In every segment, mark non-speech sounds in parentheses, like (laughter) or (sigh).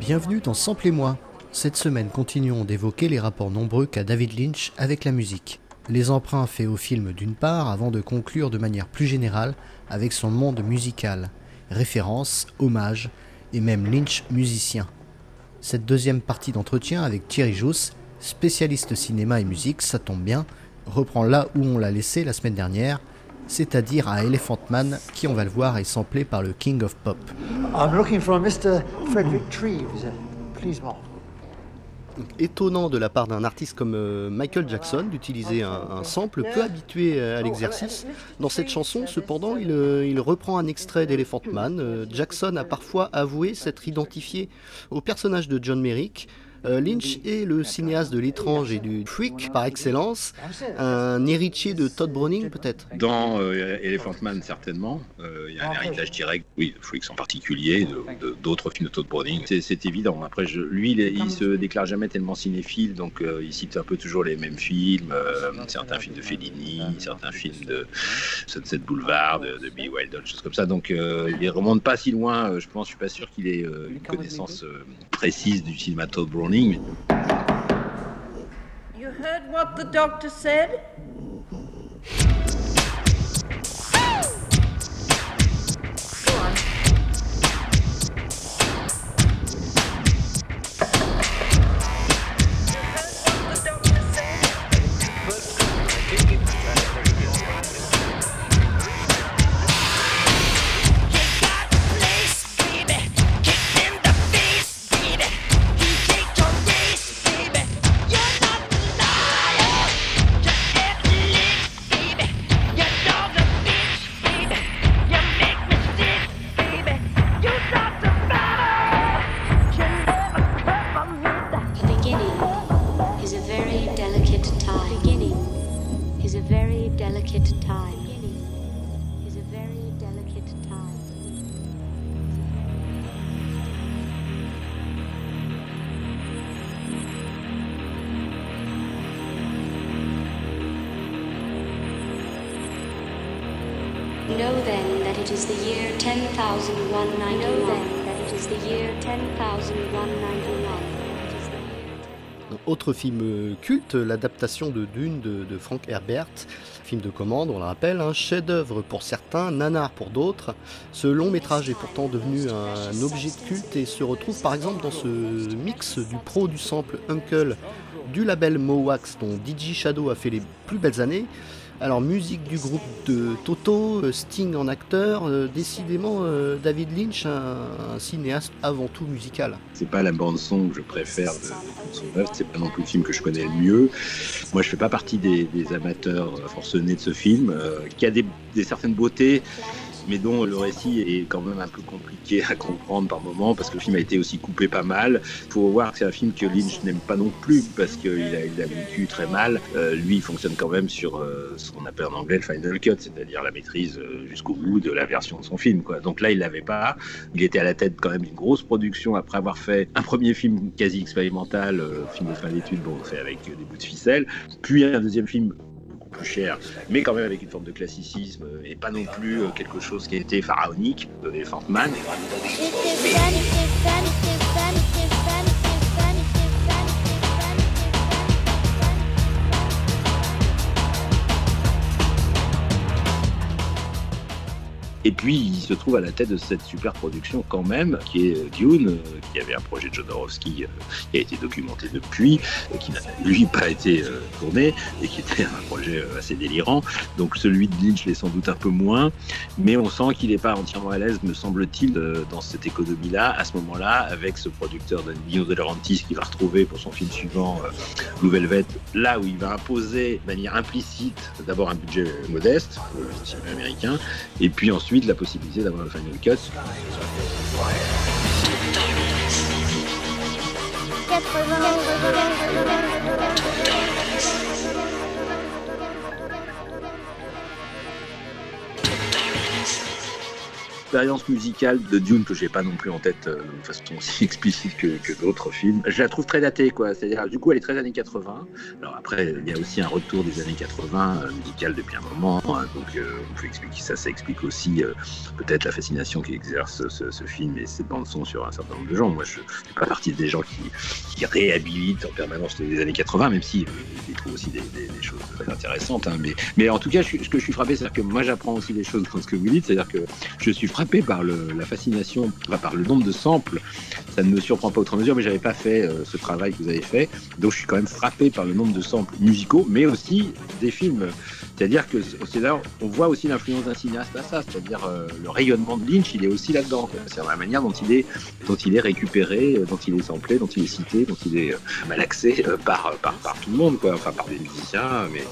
Bienvenue dans Samplez-moi. Cette semaine, continuons d'évoquer les rapports nombreux qu'a David Lynch avec la musique. Les emprunts faits au film d'une part, avant de conclure de manière plus générale avec son monde musical. Références, hommages et même Lynch musicien. Cette deuxième partie d'entretien avec Thierry Jousse, spécialiste cinéma et musique, ça tombe bien, reprend là où on l'a laissé la semaine dernière, c'est-à-dire à Elephant Man, qui on va le voir est samplé par le King of Pop. I'm looking for Mr. Frederick Treves. Please, Mark. Étonnant de la part d'un artiste comme euh, Michael Jackson d'utiliser un, un sample peu habitué euh, à l'exercice. Dans cette chanson, cependant, il, euh, il reprend un extrait d'Elephant Man. Jackson a parfois avoué s'être identifié au personnage de John Merrick, Lynch est le cinéaste de l'étrange et du freak par excellence, un héritier de Todd Browning peut-être. Dans euh, Elephant Man, certainement, euh, il y a un héritage direct, oui, de Freaks en particulier, d'autres films de Todd Browning. C'est- évident. Après, lui, il, il se déclare jamais tellement cinéphile, donc euh, il cite un peu toujours les mêmes films, euh, certains films de Fellini, certains films de Sunset Boulevard, de, de Billy Wilder, choses comme ça. Donc, euh, il remonte pas si loin. euh, je pense, je suis pas sûr qu'il ait euh, une connaissance euh, précise du cinéma Todd Browning. You heard what the doctor said? Know then that it is the year 10,191. Know then that it is the year 10,191. Autre film culte, l'adaptation de Dune de, de Frank Herbert, film de commande, on le rappelle, un chef-d'œuvre pour certains, nanar pour d'autres. Ce long métrage est pourtant devenu un objet de culte et se retrouve par exemple dans ce mix du pro du sample Uncle du label Mowax dont DJ Shadow a fait les plus belles années. Alors musique du groupe de Toto, euh, Sting en acteur, euh, décidément euh, David Lynch, un, cinéaste avant tout musical. C'est pas la bande son que je préfère de, son œuvre, c'est pas non plus le film que je connais le mieux. Moi, je fais pas partie des, amateurs forcenés de ce film, qui a des certaines beautés, mais dont le récit est quand même un peu compliqué à comprendre par moment, parce que le film a été aussi coupé pas mal. Faut voir que c'est un film que Lynch n'aime pas non plus, parce qu'il a, il vécu très mal. Euh, lui, il fonctionne quand même sur euh, ce qu'on appelle en anglais le final cut, c'est-à-dire la maîtrise euh, jusqu'au bout de la version de son film. Donc là, il l'avait pas. Il était à la tête quand même d'une grosse production après avoir fait un premier film quasi expérimental, film de fin d'études, bon, fait avec des bouts de ficelle, puis un deuxième film cher, mais quand même avec une forme de classicisme euh, et pas non plus euh, quelque chose qui a été pharaonique de Elephant Et puis, il se trouve à la tête de cette super production quand même, qui est euh, Dune, euh, qui avait un projet de Jodorowsky euh, qui a été documenté depuis, qui n'a lui pas été tourné, et qui était un projet assez délirant. Donc celui de Lynch l'est sans doute un peu moins, mais on sent qu'il n'est pas entièrement à l'aise, me semble-t-il, dans cette économie-là, à ce moment-là, avec ce producteur de Dino De Laurentiis qu'il va retrouver pour son film suivant, Blue Velvet, là où il va imposer de manière implicite d'abord un budget modeste, pour le cinéma américain, et puis ensuite la possibilité d'avoir le final cut. L'expérience musicale de Dune, que j'ai pas non plus en tête euh, de façon aussi (laughs) explicite que, que d'autres films, je la trouve très datée, quoi. C'est-à-dire, du coup, elle est très années 80. Alors après, il y a aussi un retour des années 80 euh, musical depuis un moment, hein. donc euh, on peut expliquer ça. Ça explique aussi euh, peut-être la fascination qu'exerce ce, ce, film et cette bande son sur un certain nombre de gens. Moi, je fais pas partie des gens qui, qui réhabilitent en permanence les années 80, même si ils trouvent aussi des, choses intéressantes. Hein. Mais, mais en tout cas, ce que je suis frappé, c'est que moi, j'apprends aussi des choses dans ce que vous dites, c'est-à-dire que je suis frappé par la fascination, par le nombre de samples. Ça ne me surprend pas outre mesure, mais j'avais pas fait euh, ce travail que vous avez fait, donc je suis quand même frappé par le nombre de samples musicaux, mais aussi des films. C'est-à-dire que on voit aussi l'influence d'un cinéaste à ça, c'est-à-dire euh, le rayonnement de Lynch, il est aussi là-dedans. C'est la manière dont il est, dont il est récupéré, dont il est samplé, dont il est cité, dont il est euh, malaxé euh, par, par, par tout le monde. Enfin, par des musiciens, mais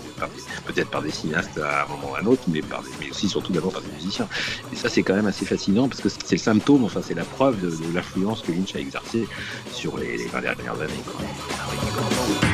peut-être par des cinéastes à un moment ou à un autre, mais, aussi surtout d'abord par des musiciens. Et ça, c'est quand même assez fascinant parce que c'est le symptôme, enfin, c'est la preuve de, l'influence que Lynch a exercée sur les, les 20 dernières années.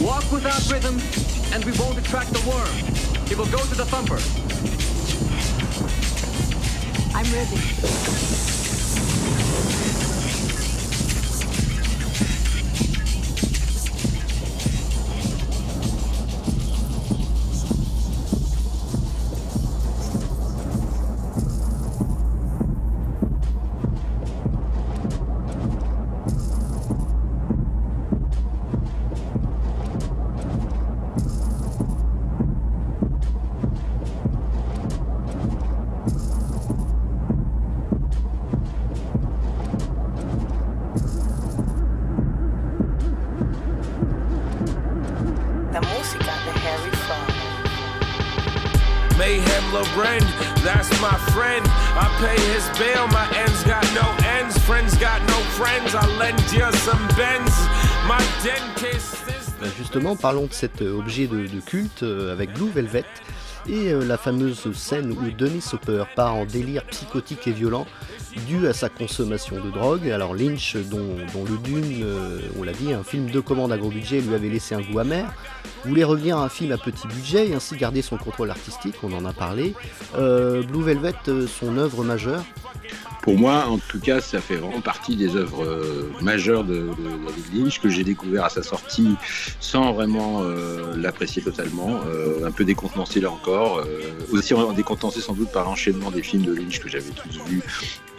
walk without rhythm, and we won't attract the worm. It will go to the thumper. I'm walk Ben Justement, parlons de cet euh, objet de, culte euh, avec Blue Velvet et euh, la fameuse scène où Denis Hopper part en délire psychotique et violent dû à sa consommation de drogue. Alors Lynch, dont, le Dune, euh, on l'a dit, un film de commande à gros budget lui avait laissé un goût amer, voulait revenir à un film à petit budget et ainsi garder son contrôle artistique, on en a parlé. Euh, Blue Velvet, euh, son œuvre majeure, Pour moi, en tout cas, ça fait vraiment partie des œuvres majeures de, David Lynch que j'ai découvert à sa sortie sans vraiment l'apprécier totalement, un peu décontenancé là encore, aussi en- décontenancé sans doute par l'enchaînement des films de Lynch que j'avais tous vus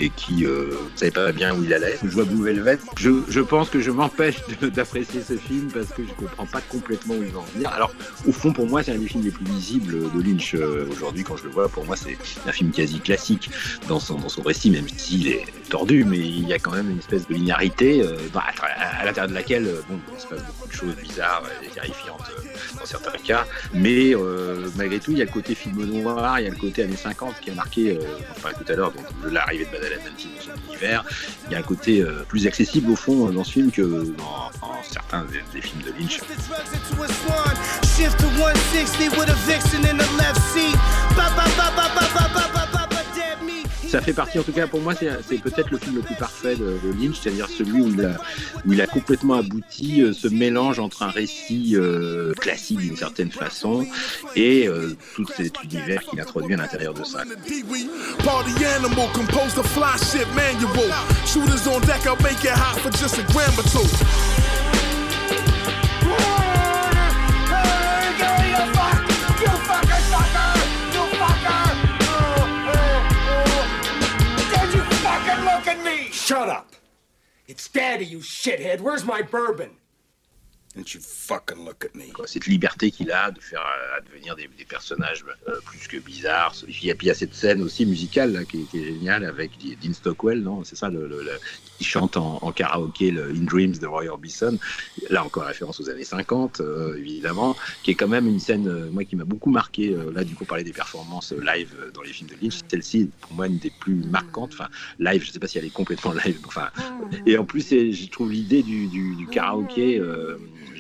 et qui euh, ne savaient pas bien où il allait. Je vois Blue Velvet, je, je pense que je m'empêche (laughs) d'apprécier ce film parce que je comprends pas complètement où il va en venir. Alors, au fond, pour moi, c'est un des films les plus lisibles de Lynch euh, aujourd'hui. Quand je le vois, pour moi, c'est un film quasi classique dans son, récit, même s'il est tordu, mais il y a quand même une espèce de linéarité euh, à, l'intérieur de laquelle euh, bon, il se passe beaucoup de choses bizarres et terrifiantes euh, dans certains cas. Mais euh, malgré tout, il y a le côté film noir, il y a le côté années 50 qui a marqué, euh, on tout à l'heure, donc de l'arrivée Il y a un côté euh, plus accessible au fond dans ce film que dans, certains des films de Lynch. Ça fait partie, en tout cas, pour moi, c'est peut-être le film le plus parfait de, Lynch, c'est-à-dire celui où il, a, où il a complètement abouti euh, ce mélange entre un récit euh, classique d'une certaine façon et euh, tout cet univers qu'il introduit à l'intérieur de ça. Shut up. It's daddy, you shithead. Where's my bourbon? Cette liberté qu'il a de faire euh, advenir des, des personnages euh, plus que bizarres. Et puis il y a- puis il y a cette scène aussi musicale là, qui, est- qui est géniale avec Dean Stockwell, non C'est ça, le, le- le- qui chante en, en karaoké le In Dreams de Roy Orbison. Là encore référence aux années 50, euh, évidemment, qui est quand même une scène, euh, moi, qui m'a beaucoup marqué. euh, là, du coup, parler des performances euh, live euh, dans les films de Lynch, celle-ci, pour moi, une des plus marquantes. Enfin, live, je sais pas si elle est complètement (laughs) live. Enfin, et en plus, je trouve l'idée du, du, du karaoké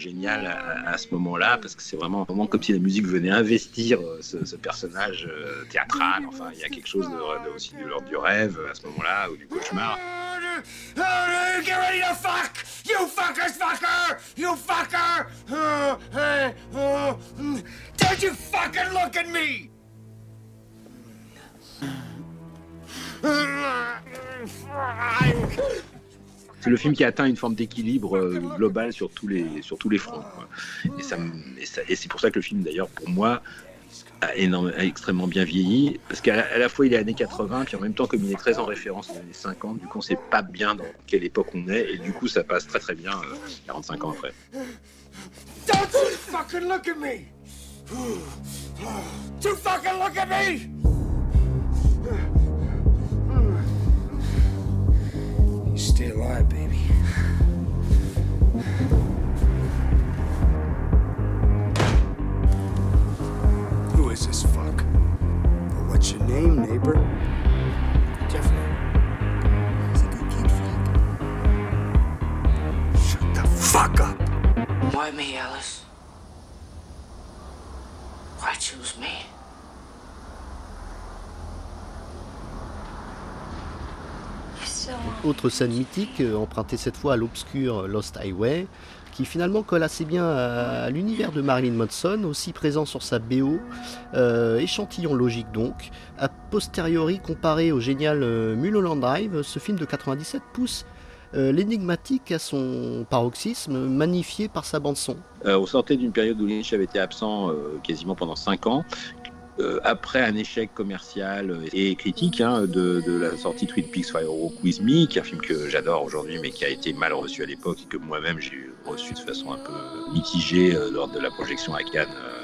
géniale à, ce moment-là, parce que c'est vraiment, vraiment comme si la musique venait investir euh, ce, personnage euh, théâtral. Enfin, il y a quelque chose aussi de l'ordre du rêve à ce moment-là, ou du cauchemar. Get ready to fuck! You fuckers, fucker! You fucker! Don't you fucking look at me! C'est le film qui atteint une forme d'équilibre euh, global sur tous les, sur tous les fronts. Et, c'est pour ça que le film, d'ailleurs, pour moi, a, extrêmement bien vieilli. Parce qu'à la, fois, il est années 80, puis en même temps, comme il est très en référence aux années 50, du coup, on sait pas bien dans quelle époque on est. Et du coup, ça passe très très bien euh, 45 ans après. Don't you fucking look at me! You fucking look at me! What's your name, neighbor? Jeffrey. He's a good kid, Frank. Shut the fuck up. Why me, Alice? Why choose me? Autre scène mythique, euh, empruntée cette fois à l'obscur Lost Highway, qui finalement colle assez bien à, l'univers de Marilyn Manson, aussi présent sur sa BO, euh, échantillon logique donc. A posteriori, comparé au génial euh, Mulholland Drive, ce film de 97 pousse euh, l'énigmatique à son paroxysme, magnifié par sa bande-son. On sortait d'une période où Lynch avait été absent quasiment pendant 5 ans. Euh, après un échec commercial et critique hein, de, la sortie Twin Peaks Fire Walk With Me, qui est un film que j'adore aujourd'hui, mais qui a été mal reçu à l'époque et que moi-même j'ai reçu de façon un peu mitigée euh, lors de la projection à Cannes, euh,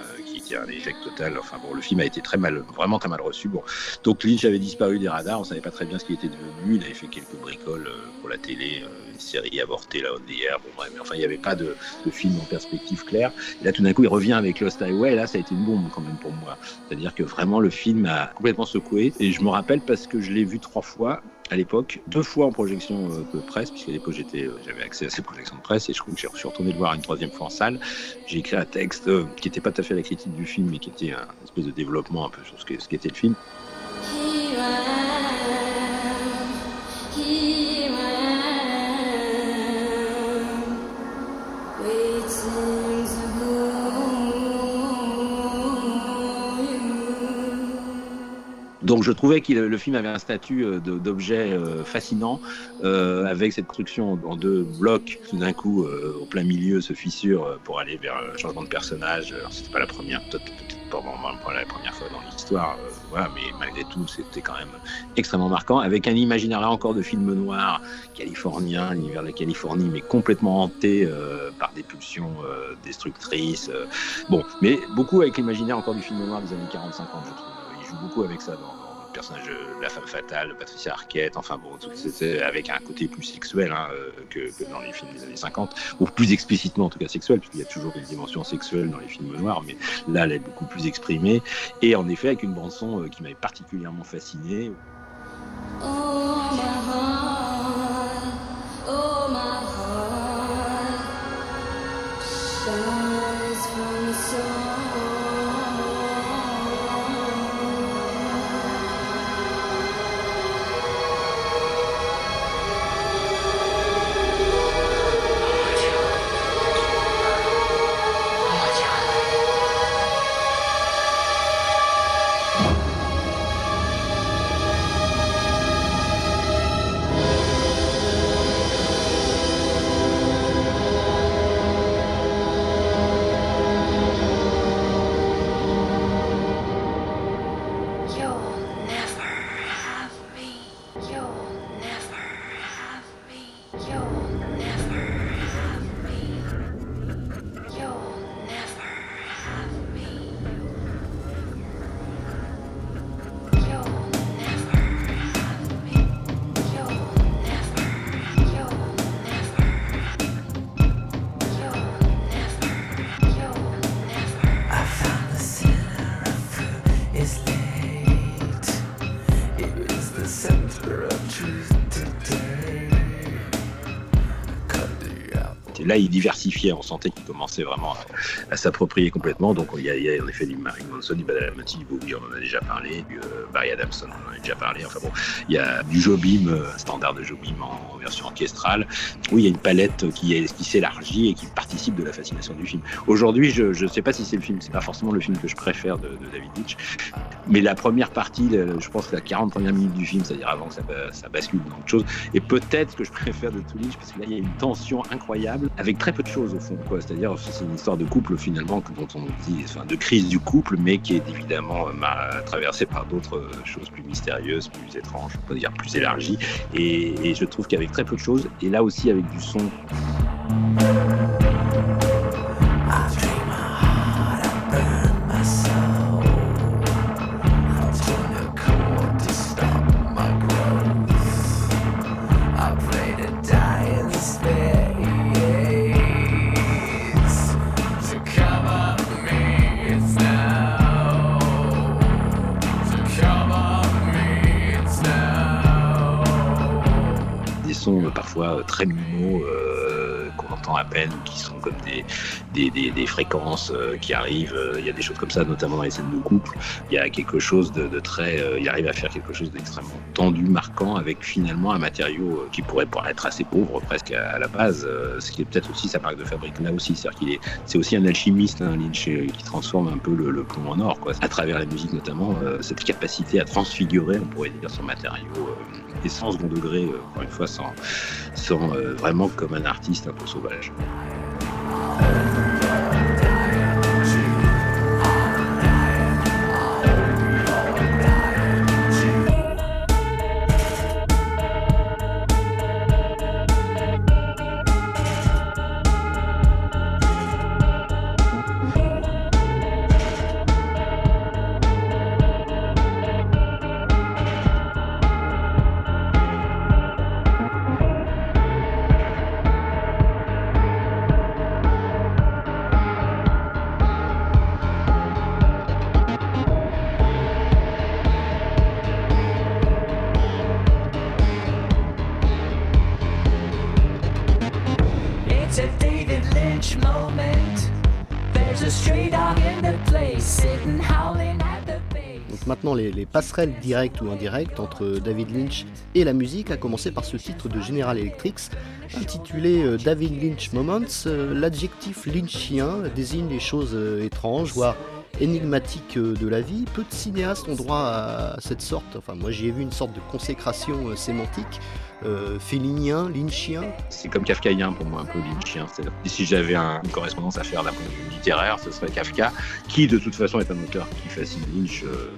qui était un échec total. Enfin bon, le film a été très mal, vraiment très mal reçu. Bon, donc Lynch avait disparu des radars, on savait pas très bien ce qu'il était devenu. Il avait fait quelques bricoles euh, pour la télé, euh, une série avortée là, on the Air. Bon, bref, mais enfin, il n'y avait pas de, film en perspective claire. Là, tout d'un coup, il revient avec Lost Highway. Et là, ça a été une bombe quand même pour moi. C'est-à-dire que vraiment, le film a complètement secoué. Et je me rappelle parce que je l'ai vu trois fois à l'époque, deux fois en projection euh, de presse, puisqu'à l'époque euh, j'avais accès à ces projections de presse, et je crois que je suis retourné le voir une troisième fois en salle. J'ai écrit un texte euh, qui n'était pas tout à fait la critique du film, mais qui était un espèce de développement un peu sur ce qu'était le film. Donc je trouvais que le film avait un statut euh, d'objet euh, fascinant, euh, avec cette construction en deux blocs, tout d'un coup, au plein milieu, se fissure pour aller vers un changement de personnage. C'était pas la première, peut-être pas la première fois dans l'histoire, voilà, mais malgré tout, c'était quand même extrêmement marquant, avec un imaginaire là encore de film noir californien, l'univers de la Californie, mais complètement hanté par des pulsions destructrices. Bon, mais beaucoup avec l'imaginaire encore du film noir des années 40-50, je trouve. Il joue beaucoup avec ça dans, personnage de la femme fatale, Patricia Arquette, enfin bon, c'était avec un côté plus sexuel hein, que, dans les films des années 50, ou plus explicitement en tout cas sexuel, puisqu'il y a toujours une dimension sexuelle dans les films noirs, mais là elle est beaucoup plus exprimée, et en effet avec une bande-son euh, qui m'avait particulièrement fasciné, Oh il diversifiait, on sentait qu'il commençait vraiment à, s'approprier complètement. Donc il y, a, en effet du Marilyn Manson, du Badalamenti, du Bowie, on en a déjà parlé, du euh, Barry Adamson, on en a déjà parlé. Enfin bon, il y a du Jobim, euh, standard de Jobim en, version orchestrale. Oui, il y a une palette qui, s'élargit et qui participe de la fascination du film. Aujourd'hui, je ne sais pas si c'est le film, c'est pas forcément le film que je préfère de, David Lynch, mais la première partie, je pense la 40 premières minutes du film, c'est-à-dire avant que ça, bascule dans autre chose, et peut-être que je préfère de tout parce que là il y a une tension incroyable avec très peu de choses au fond. C'est-à-dire c'est une histoire de couple finalement dont on dit, enfin, de crise du couple, mais qui est évidemment euh, traversée par d'autres choses plus mystérieuses, plus étranges, on peut dire plus élargies, et je trouve qu'avec très peu de choses, et là aussi avec du son. Très euh, qu'on entend à peine, qui sont comme des, des, fréquences euh, qui arrivent. Il y a des choses comme ça, notamment dans les scènes de couple. Il y a quelque chose de, très. Euh, il arrive à faire quelque chose d'extrêmement tendu, marquant, avec finalement un matériau qui pourrait paraître assez pauvre presque à, la base, ce qui est peut-être aussi sa marque de fabrique là aussi. C'est-à-dire qu'il est, c'est aussi un alchimiste, hein, Lynch, qui transforme un peu le, plomb en or, quoi. À travers la musique notamment, cette capacité à transfigurer, on pourrait dire, son matériau et sans second degré, euh, encore une fois, sans, sans euh, vraiment comme un artiste un peu sauvage. Maintenant les, les, passerelles directes ou indirectes entre David Lynch et la musique, à commencer par ce titre de General Electric intitulé euh, David Lynch Moments. Euh, L'adjectif lynchien désigne les choses euh, étranges, voire énigmatiques de la vie. Peu de cinéastes ont droit à cette sorte, enfin moi j'y ai vu une sorte de consécration sémantique. Euh, félinien, lynchien C'est comme kafkaïen pour moi, un peu lynchien. Si j'avais un, une correspondance à faire d'un point de vue littéraire, ce serait Kafka, qui de toute façon est un auteur qui fascine Lynch, euh,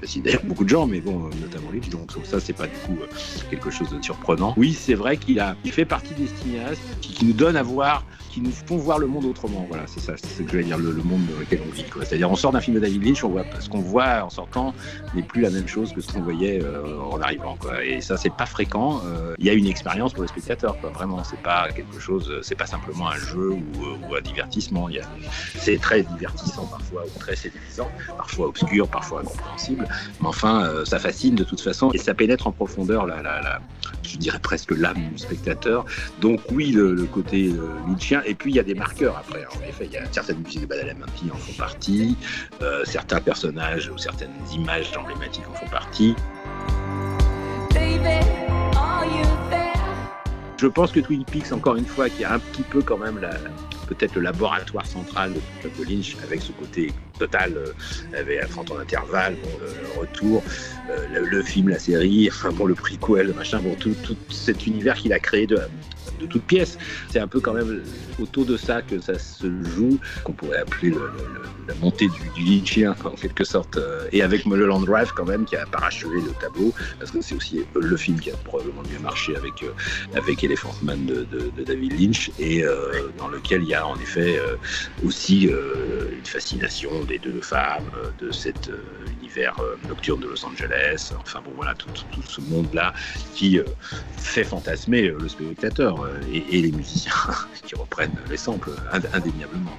fascine d'ailleurs beaucoup de gens, mais bon, notamment Lynch, donc ça c'est pas du coup euh, quelque chose de surprenant. Oui, c'est vrai qu'il a, il fait partie des cinéastes qui, nous donnent à voir, qui nous font voir le monde autrement. Voilà, c'est ça, c'est ce que je vais dire, le, monde dans lequel on vit. C'est-à-dire, on sort d'un film de David Lynch, on voit ce qu'on voit en sortant n'est plus la même chose que ce qu'on voyait euh, en arrivant. Et ça, c'est pas fréquent. Il y a une expérience pour le spectateur, quoi. Vraiment, c'est pas quelque chose, c'est pas simplement un jeu ou, ou un divertissement. C'est très divertissant parfois, ou très séduisant, parfois obscur, parfois incompréhensible. Mais enfin, euh, ça fascine de toute façon et ça pénètre en profondeur la, je dirais presque l'âme du spectateur. Donc oui, le, le côté euh. Et puis il y a des marqueurs après. En effet, il y a certaines musiques de Badalamenti en font partie, euh, certains personnages ou certaines images emblématiques en font partie. Je pense que Twin Peaks, encore une fois, qui a un petit peu quand même la, peut-être le laboratoire central de, de Lynch, avec ce côté total, euh, avec à 30 ans d'intervalle, le, retour, euh, le, le, film, la série, enfin bon, le prequel, le machin, bon, tout, cet univers qu'il a créé de, de toutes pièces. C'est un peu quand même autour de ça que ça se joue, qu'on pourrait appeler le, le, la montée du, du Lynchien en quelque sorte, euh, et avec Mulholland Drive quand même qui a parachevé le tableau, parce que c'est aussi le film qui a probablement mieux marché avec, euh, avec Elephant Man de, David Lynch, et dans lequel il a en effet euh, aussi euh, une fascination des deux femmes, de cet univers nocturne de Los Angeles, enfin bon voilà, tout, ce monde-là qui fait fantasmer le spectateur et, les musiciens (laughs) qui reprennent les samples indéniablement.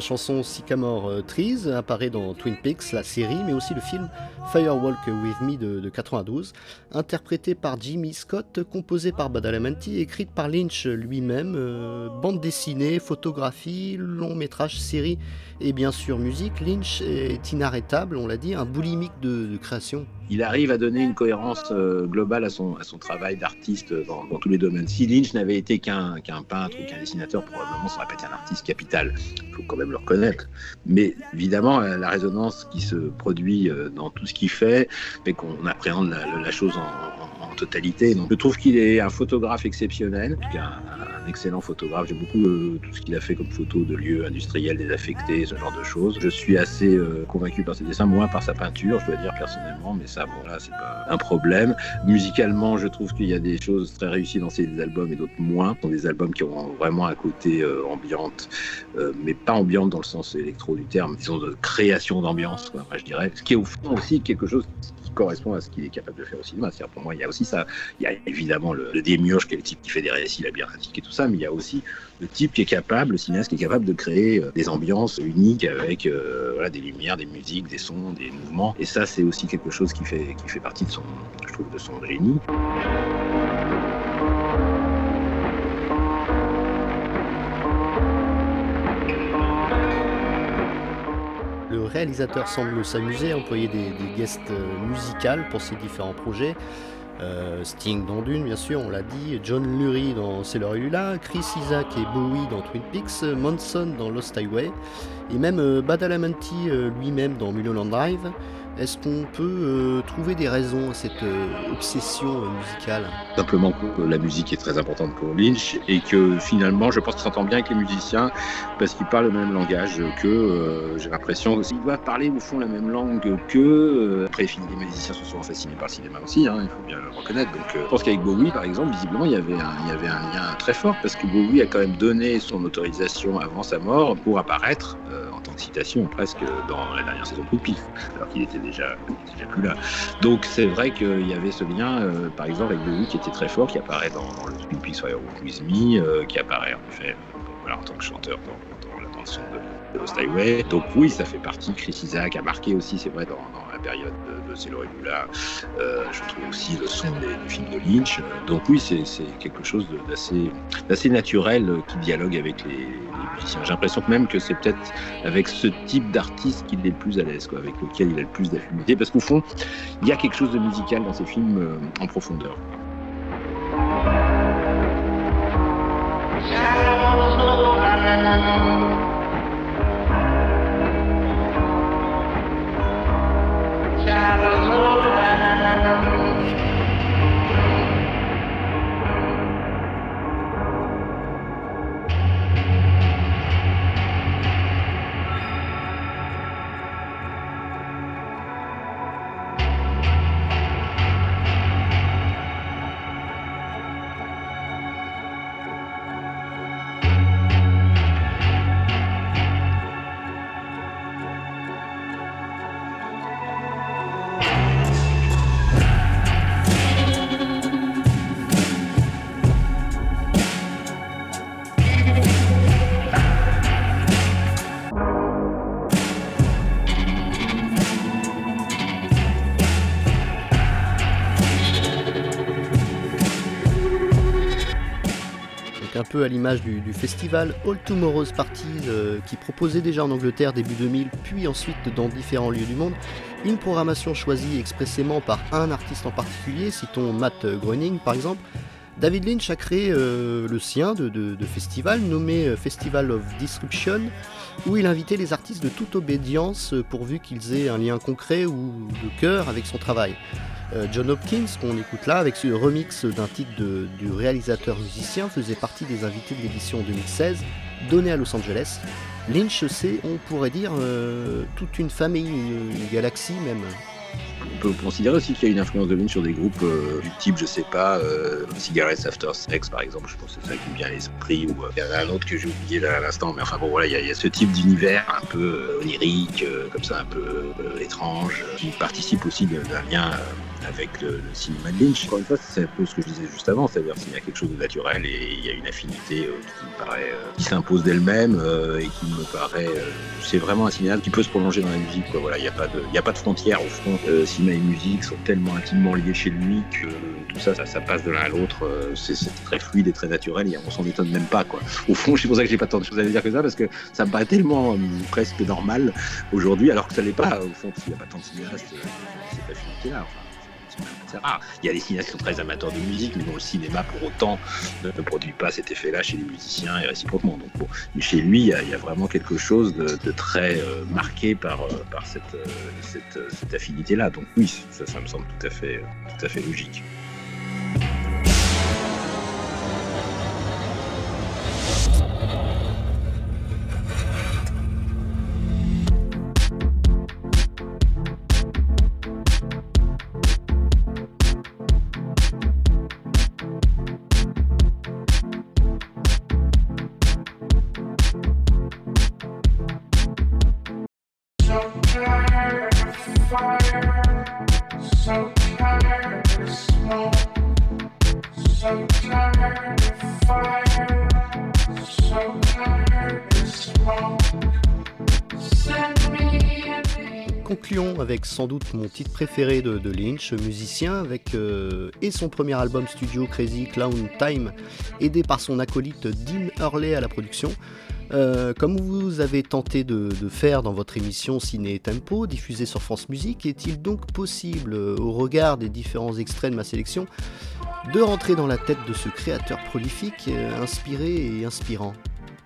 La chanson Sycamore euh, Trees apparaît dans Twin Peaks, la série, mais aussi le film Firewalk With Me de, de 92, interprété par Jimmy Scott, composé par Badalamenti, écrite par Lynch lui-même, euh, bande dessinée, photographie, long métrage, série et bien sûr musique. Lynch est inarrêtable, on l'a dit, un boulimique de, création. il arrive à donner une cohérence euh, globale à son, travail d'artiste dans, tous les domaines. Si Lynch n'avait été qu'un qu'un peintre ou qu'un dessinateur, probablement ça aurait pas été un artiste capital. Il faut quand même le reconnaître. Mais évidemment, euh, la résonance qui se produit euh, dans tout ce qu'il fait fait qu'on appréhende la, chose en je trouve qu'il est un photographe exceptionnel, un, excellent photographe. J'aime beaucoup euh, tout ce qu'il a fait comme photo de lieux industriels désaffectés, ce genre de choses. Je suis assez euh, convaincu par ses dessins, moins par sa peinture, je dois dire personnellement, mais ça, bon, là, c'est pas un problème. Musicalement, je trouve qu'il y a des choses très réussies dans ses albums et d'autres moins. Ce sont des albums qui ont vraiment un côté euh, ambiante, euh, mais pas ambiante dans le sens électro du terme, disons de création d'ambiance, je dirais. Ce qui est au fond aussi quelque chose correspond à ce qu'il est capable de faire au cinéma. C'est-à-dire, pour moi, il y a aussi ça. Il y a évidemment le, le démiurge, qui est le type qui fait des récits labyrinthiques et tout ça, mais il y a aussi le type qui est capable, le cinéaste qui est capable de créer euh, des ambiances uniques avec euh, des lumières, des musiques, des sons, des mouvements. Et ça, c'est aussi quelque chose qui fait, qui fait partie de son, je trouve, de son génie. Réalisateur semble s'amuser à employer des, guests euh, musicales pour ses différents projets. Euh, Sting dans Dune, bien sûr, on l'a dit, John Lurie dans Sailor Lula, Chris Isaac et Bowie dans Twin Peaks, Monson dans Lost Highway, et même euh, Badalamenti euh, lui-même dans Mulholland Drive. Est-ce qu'on peut euh, trouver des raisons à cette euh, obsession euh, musicale? Simplement que la musique est très importante pour Lynch et que finalement, je pense qu'il s'entend bien avec les musiciens parce qu'ils parlent le même langage que j'ai l'impression qu'ils doivent parler au fond la même langue que. après, les musiciens sont souvent fascinés par le cinéma aussi, hein, il faut bien le reconnaître. Donc, je pense qu'avec Bowie, par exemple, visiblement, il y avait un, lien très fort parce que Bowie a quand même donné son autorisation avant sa mort pour apparaître en citation presque dans la dernière saison de Peaks, alors qu'il était déjà, plus là. Donc c'est vrai qu'il y avait ce lien, euh, par exemple, avec Bowie qui était très fort, qui apparaît dans, dans le Twin Peaks Firewalk With Me, euh, qui apparaît en effet voilà, en tant que chanteur dans, la bande-son de, de Lost Highway. Donc oui, ça fait partie. Chris Isaac a marqué aussi, c'est vrai, dans, dans période de, de Sailor Lula. Euh, je trouve aussi le son des, du film de Lynch. Donc oui, c'est quelque chose d'assez naturel euh, qui dialogue avec les, musiciens. J'ai l'impression que même que c'est peut-être avec ce type d'artiste qu'il est le plus à l'aise, avec lequel il a le plus d'affinité, parce qu'au fond, il y a quelque chose de musical dans ces films euh, en profondeur. Donc un à l'image du, festival All Tomorrow's Party euh, qui proposait déjà en Angleterre début 2000 puis ensuite dans différents lieux du monde une programmation choisie expressément par un artiste en particulier, citons Matt Groening par exemple. David Lynch a créé euh, le sien de, festival nommé euh, Festival of Disruption où il invitait les artistes de toute obédience pourvu qu'ils aient un lien concret ou de cœur avec son travail. Euh, John Hopkins, qu'on écoute là, avec ce remix d'un titre du réalisateur musicien, faisait partie des invités de l'édition 2016, donnée à Los Angeles. Lynch, c'est, on pourrait dire, euh, toute une famille, une, galaxie même. On peut considérer aussi qu'il y a une influence de Lynch sur des groupes euh, du type, je sais pas, Cigarettes After Sex par exemple, je pense que c'est ça qui me vient à l'esprit, ou il y en a un autre que j'ai oublié là à l'instant, mais enfin bon voilà, il y, a- ce type d'univers un peu onirique, comme ça, un peu étrange, qui participe aussi d'un lien avec le, le cinéma de Lynch. Encore une fois, c'est un peu ce que je disais juste avant, c'est-à-dire qu'il y a quelque chose de naturel et il y a une affinité euh, qui me paraît, euh, qui s'impose d'elle-même euh, et qui me paraît, euh, c'est vraiment un cinéaste qui peut se prolonger dans la musique. Quoi. Voilà, il n'y a pas de, il a pas de frontières au fond. Euh, cinéma et musique sont tellement intimement liés chez lui que tout ça, ça, ça passe de l'un à l'autre. c'est, très fluide et très naturel et on s'en étonne même pas. Quoi. Au fond, c'est pour ça que j'ai pas tant de choses à dire que ça parce que ça me paraît tellement presque normal aujourd'hui, alors que ça l'est pas au fond qu'il n'y a pas tant de cinéastes cette affinité-là. Il y a des cinéastes qui sont très amateurs de musique, mais dont le cinéma, pour autant, ne, produit pas cet effet-là chez les musiciens et réciproquement. Donc, bon, chez lui, il y, a, vraiment quelque chose de, très euh, marqué par, euh, euh, cette affinité-là. Donc oui, ça, ça me semble tout à fait, tout à fait logique. Sans doute mon titre préféré de, Lynch, musicien, avec euh, et son premier album studio Crazy Clown Time, aidé par son acolyte Dean Hurley à la production. Euh, comme vous avez tenté de, faire dans votre émission Ciné Tempo, diffusée sur France Musique, est-il donc possible, euh, au regard des différents extraits de ma sélection, de rentrer dans la tête de ce créateur prolifique, inspiré et inspirant?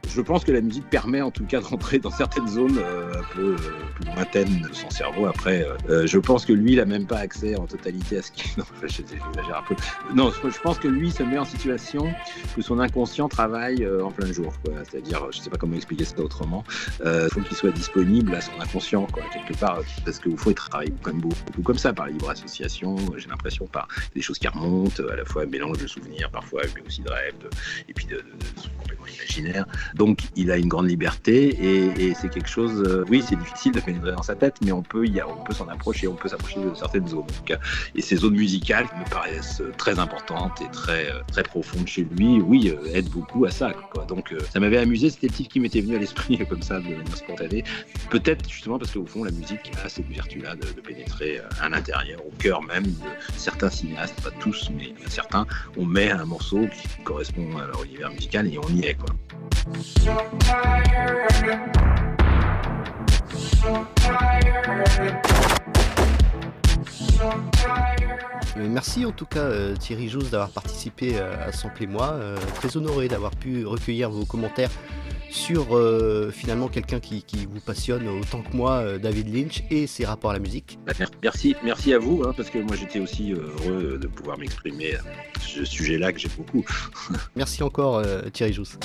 Je pense que la musique permet en tout cas de rentrer dans certaines zones euh, un peu euh, plus lointaines de son cerveau. Après, euh, euh, je pense que lui, il n'a même pas accès en totalité à ce qui. (laughs) Non, j'exagère un peu. Non, je pense que lui se met en situation que son inconscient travaille euh, en plein jour. C'est-à-dire, je ne sais pas comment expliquer ça autrement. Euh, Il faut qu'il soit disponible à son inconscient, quoi, quelque part. Parce qu'au fond, il travaille quand même beaucoup comme ça, par libre association, j'ai l'impression, par des choses qui remontent, à la fois un mélange de souvenirs, parfois, mais aussi de rêves, de- et puis de, de, de complètement imaginaire. Donc il a une grande liberté et, c'est quelque chose. euh, oui, c'est difficile de pénétrer dans sa tête, mais on peut, on peut s'en approcher, on peut s'approcher de certaines zones. Cas, et ces zones musicales me paraissent euh, très importantes et très euh, très profondes chez lui. Oui, euh, aident beaucoup à ça. Donc euh, ça m'avait amusé. C'était le titre qui m'était venu à l'esprit (laughs) comme ça de manière spontanée. Peut-être justement parce qu'au fond la musique a cette vertu-là de, pénétrer euh, à l'intérieur, au cœur même de certains cinéastes, pas tous, mais certains. On met un morceau qui correspond à leur univers musical et on y est. Euh, Merci en tout cas euh, Thierry Jousse d'avoir participé euh, à Sample moi. Euh, très honoré d'avoir pu recueillir vos commentaires sur finalement quelqu'un qui, qui vous passionne autant que moi, David Lynch, et ses rapports à la musique. Bah, mer- Merci, merci à vous, hein, parce que moi j'étais aussi heureux de pouvoir m'exprimer à ce sujet-là que j'aime beaucoup. (laughs) Merci encore Thierry Jousse.